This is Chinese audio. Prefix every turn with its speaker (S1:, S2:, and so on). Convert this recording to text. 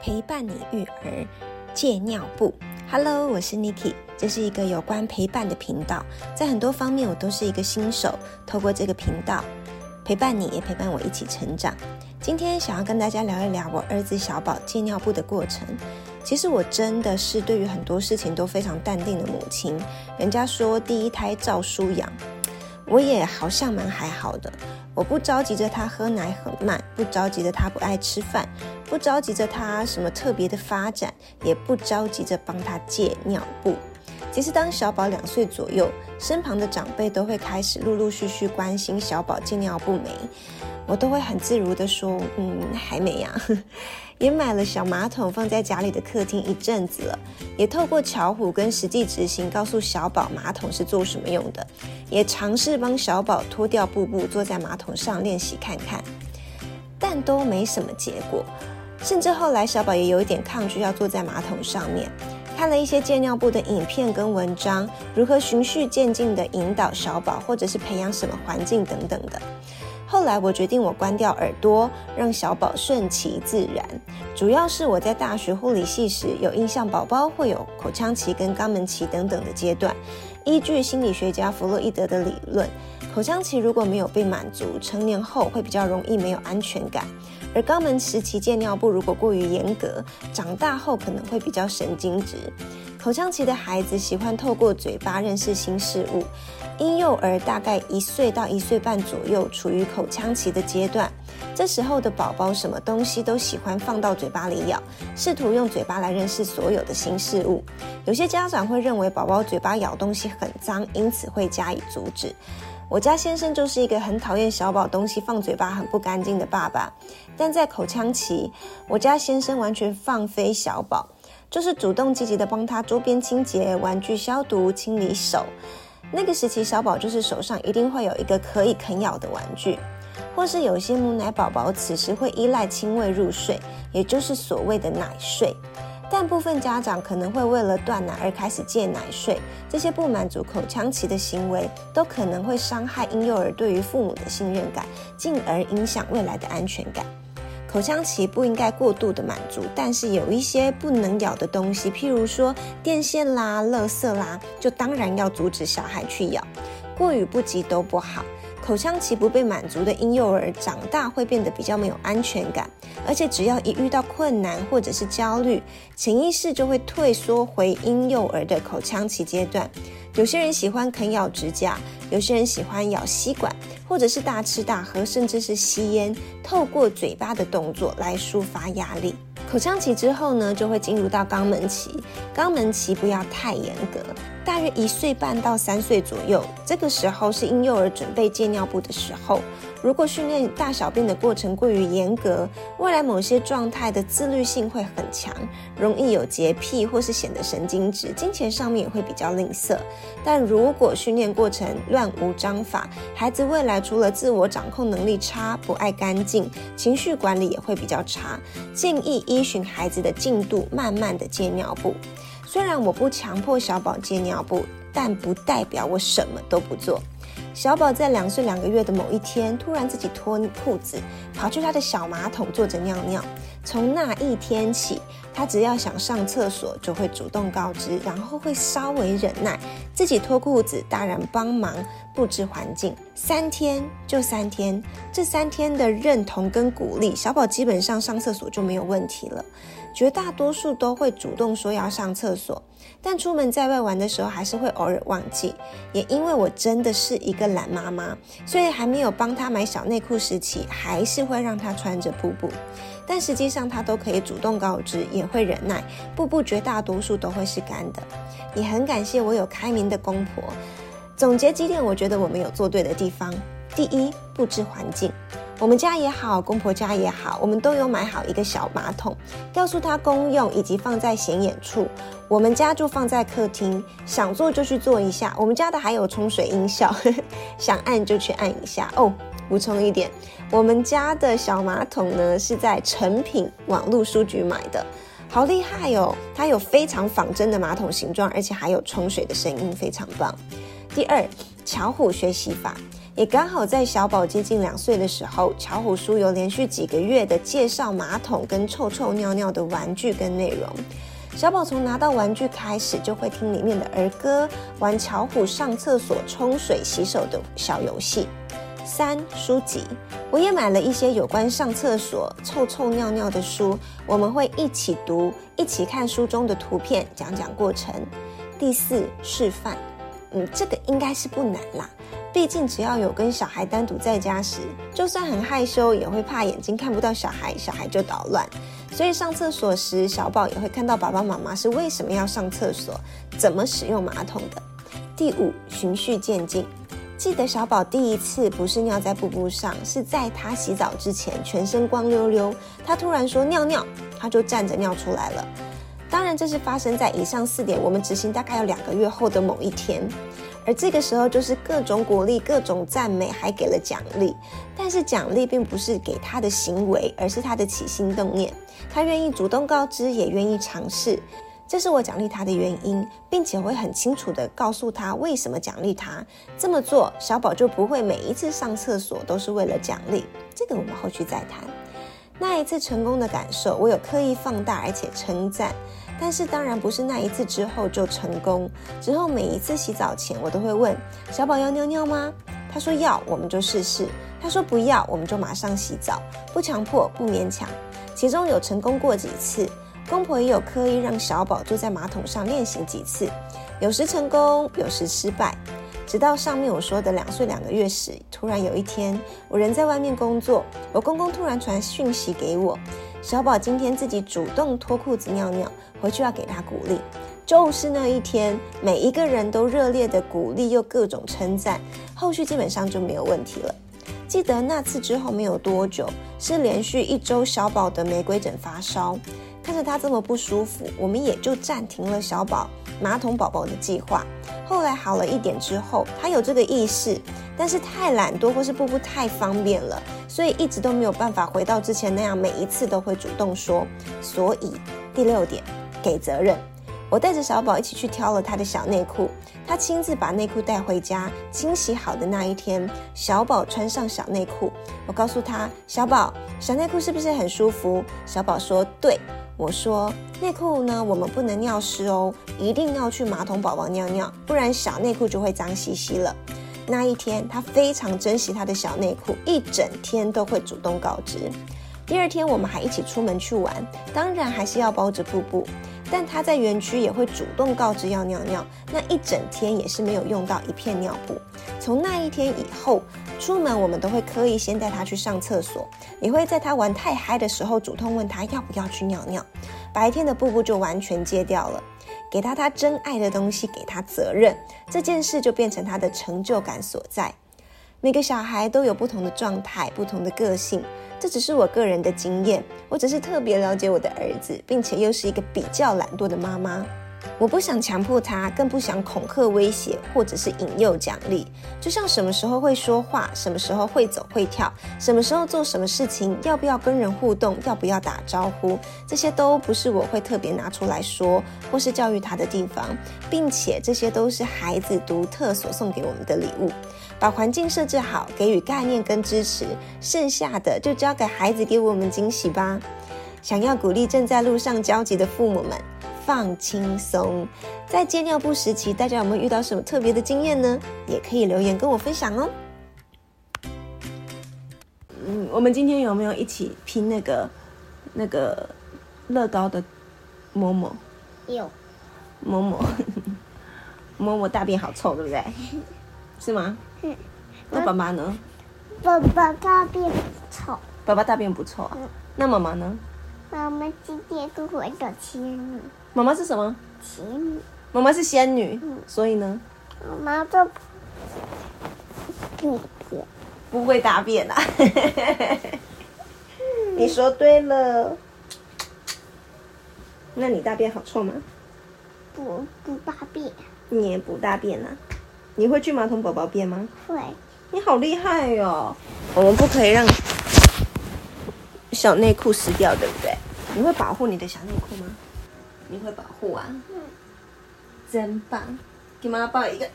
S1: 陪伴你育儿，戒尿布。Hello，我是 Niki，这是一个有关陪伴的频道，在很多方面我都是一个新手。透过这个频道陪伴你，也陪伴我一起成长。今天想要跟大家聊一聊我儿子小宝戒尿布的过程。其实我真的是对于很多事情都非常淡定的母亲。人家说第一胎照书养，我也好像蛮还好的。我不着急着他喝奶很慢，不着急着他不爱吃饭，不着急着他什么特别的发展，也不着急着帮他戒尿布。其实当小宝两岁左右，身旁的长辈都会开始陆陆续续关心小宝尽尿不没。我都会很自如的说，嗯，还没呀。也买了小马桶放在家里的客厅一阵子了，也透过巧虎跟实际执行，告诉小宝马桶是做什么用的，也尝试帮小宝脱掉布布，坐在马桶上练习看看，但都没什么结果。甚至后来小宝也有一点抗拒要坐在马桶上面，看了一些戒尿布的影片跟文章，如何循序渐进的引导小宝，或者是培养什么环境等等的。后来我决定，我关掉耳朵，让小宝顺其自然。主要是我在大学护理系时有印象，宝宝会有口腔期跟肛门期等等的阶段。依据心理学家弗洛伊德的理论，口腔期如果没有被满足，成年后会比较容易没有安全感；而肛门时期戒尿布如果过于严格，长大后可能会比较神经质。口腔期的孩子喜欢透过嘴巴认识新事物。婴幼儿大概一岁到一岁半左右，处于口腔期的阶段。这时候的宝宝什么东西都喜欢放到嘴巴里咬，试图用嘴巴来认识所有的新事物。有些家长会认为宝宝嘴巴咬东西很脏，因此会加以阻止。我家先生就是一个很讨厌小宝东西放嘴巴很不干净的爸爸。但在口腔期，我家先生完全放飞小宝，就是主动积极的帮他周边清洁、玩具消毒、清理手。那个时期，小宝就是手上一定会有一个可以啃咬的玩具，或是有些母奶宝宝此时会依赖亲喂入睡，也就是所谓的奶睡。但部分家长可能会为了断奶而开始戒奶睡，这些不满足口腔期的行为，都可能会伤害婴幼儿对于父母的信任感，进而影响未来的安全感。口腔期不应该过度的满足，但是有一些不能咬的东西，譬如说电线啦、垃圾啦，就当然要阻止小孩去咬，过与不及都不好。口腔期不被满足的婴幼儿长大会变得比较没有安全感，而且只要一遇到困难或者是焦虑，潜意识就会退缩回婴幼儿的口腔期阶段。有些人喜欢啃咬指甲，有些人喜欢咬吸管，或者是大吃大喝，甚至是吸烟，透过嘴巴的动作来抒发压力。口腔期之后呢，就会进入到肛门期。肛门期不要太严格，大约一岁半到三岁左右，这个时候是婴幼儿准备戒尿布的时候。如果训练大小便的过程过于严格，未来某些状态的自律性会很强，容易有洁癖或是显得神经质，金钱上面也会比较吝啬。但如果训练过程乱无章法，孩子未来除了自我掌控能力差、不爱干净，情绪管理也会比较差。建议依循孩子的进度，慢慢的戒尿布。虽然我不强迫小宝戒尿布，但不代表我什么都不做。小宝在两岁两个月的某一天，突然自己脱裤子，跑去他的小马桶坐着尿尿。从那一天起，他只要想上厕所，就会主动告知，然后会稍微忍耐，自己脱裤子，大人帮忙布置环境。三天就三天，这三天的认同跟鼓励，小宝基本上上厕所就没有问题了。绝大多数都会主动说要上厕所，但出门在外玩的时候还是会偶尔忘记。也因为我真的是一个懒妈妈，所以还没有帮他买小内裤时期，还是会让他穿着布布。但实际上他都可以主动告知，也会忍耐。布布绝大多数都会是干的。也很感谢我有开明的公婆。总结几点，我觉得我们有做对的地方。第一，布置环境。我们家也好，公婆家也好，我们都有买好一个小马桶，告诉他公用以及放在显眼处。我们家就放在客厅，想做就去做一下。我们家的还有冲水音效，想按就去按一下哦。补充一点，我们家的小马桶呢是在成品网络书局买的，好厉害哦！它有非常仿真的马桶形状，而且还有冲水的声音，非常棒。第二，巧虎学习法。也刚好在小宝接近两岁的时候，巧虎叔有连续几个月的介绍马桶跟臭臭尿尿的玩具跟内容。小宝从拿到玩具开始，就会听里面的儿歌，玩巧虎上厕所、冲水、洗手的小游戏。三书籍，我也买了一些有关上厕所、臭臭尿尿的书，我们会一起读，一起看书中的图片，讲讲过程。第四示范，嗯，这个应该是不难啦。毕竟只要有跟小孩单独在家时，就算很害羞，也会怕眼睛看不到小孩，小孩就捣乱。所以上厕所时，小宝也会看到爸爸妈妈是为什么要上厕所，怎么使用马桶的。第五，循序渐进。记得小宝第一次不是尿在布布上，是在他洗澡之前，全身光溜溜，他突然说尿尿，他就站着尿出来了。当然，这是发生在以上四点我们执行大概有两个月后的某一天，而这个时候就是各种鼓励、各种赞美，还给了奖励。但是奖励并不是给他的行为，而是他的起心动念，他愿意主动告知，也愿意尝试。这是我奖励他的原因，并且会很清楚地告诉他为什么奖励他这么做，小宝就不会每一次上厕所都是为了奖励。这个我们后续再谈。那一次成功的感受，我有刻意放大而且称赞，但是当然不是那一次之后就成功。之后每一次洗澡前，我都会问小宝要尿尿吗？他说要，我们就试试；他说不要，我们就马上洗澡，不强迫，不勉强。其中有成功过几次。公婆也有刻意让小宝坐在马桶上练习几次，有时成功，有时失败。直到上面我说的两岁两个月时，突然有一天，我人在外面工作，我公公突然传讯息给我，小宝今天自己主动脱裤子尿尿，回去要给他鼓励。就是那一天，每一个人都热烈的鼓励又各种称赞，后续基本上就没有问题了。记得那次之后没有多久，是连续一周小宝的玫瑰疹发烧。看着他这么不舒服，我们也就暂停了小宝马桶宝宝的计划。后来好了一点之后，他有这个意识，但是太懒惰或是步步太方便了，所以一直都没有办法回到之前那样，每一次都会主动说。所以第六点，给责任。我带着小宝一起去挑了他的小内裤，他亲自把内裤带回家，清洗好的那一天，小宝穿上小内裤，我告诉他：“小宝，小内裤是不是很舒服？”小宝说：“对。”我说内裤呢，我们不能尿湿哦，一定要去马桶宝宝尿尿，不然小内裤就会脏兮兮了。那一天，他非常珍惜他的小内裤，一整天都会主动告知。第二天，我们还一起出门去玩，当然还是要包着布布。但他在园区也会主动告知要尿尿，那一整天也是没有用到一片尿布。从那一天以后，出门我们都会刻意先带他去上厕所，也会在他玩太嗨的时候主动问他要不要去尿尿。白天的布布就完全戒掉了，给他他真爱的东西，给他责任，这件事就变成他的成就感所在。每个小孩都有不同的状态，不同的个性。这只是我个人的经验，我只是特别了解我的儿子，并且又是一个比较懒惰的妈妈。我不想强迫他，更不想恐吓、威胁或者是引诱奖励。就像什么时候会说话，什么时候会走会跳，什么时候做什么事情，要不要跟人互动，要不要打招呼，这些都不是我会特别拿出来说或是教育他的地方，并且这些都是孩子独特所送给我们的礼物。把环境设置好，给予概念跟支持，剩下的就交给孩子给我们惊喜吧。想要鼓励正在路上焦急的父母们，放轻松。在接尿布时期，大家有没有遇到什么特别的经验呢？也可以留言跟我分享哦。嗯，我们今天有没有一起拼那个那个乐高的某某？
S2: 有。
S1: 某某，某某大便好臭，对不对？是吗？嗯。那爸爸呢？
S2: 爸爸大便不臭。
S1: 爸爸大便不臭啊？那妈妈呢？
S2: 妈妈今天跟我一个仙女。
S1: 妈妈是什么？
S2: 仙女。
S1: 妈妈是仙女。嗯。所以呢？
S2: 妈妈就不便，
S1: 不会大便啊。你说对了。那你大便好臭吗？
S2: 不不大便。
S1: 你也不大便啊？你会去马桶宝宝便吗？
S2: 会。
S1: 你好厉害哟！我们不可以让小内裤湿掉，对不对？你会保护你的小内裤吗？你会保护啊？嗯。真棒！给妈妈抱一个。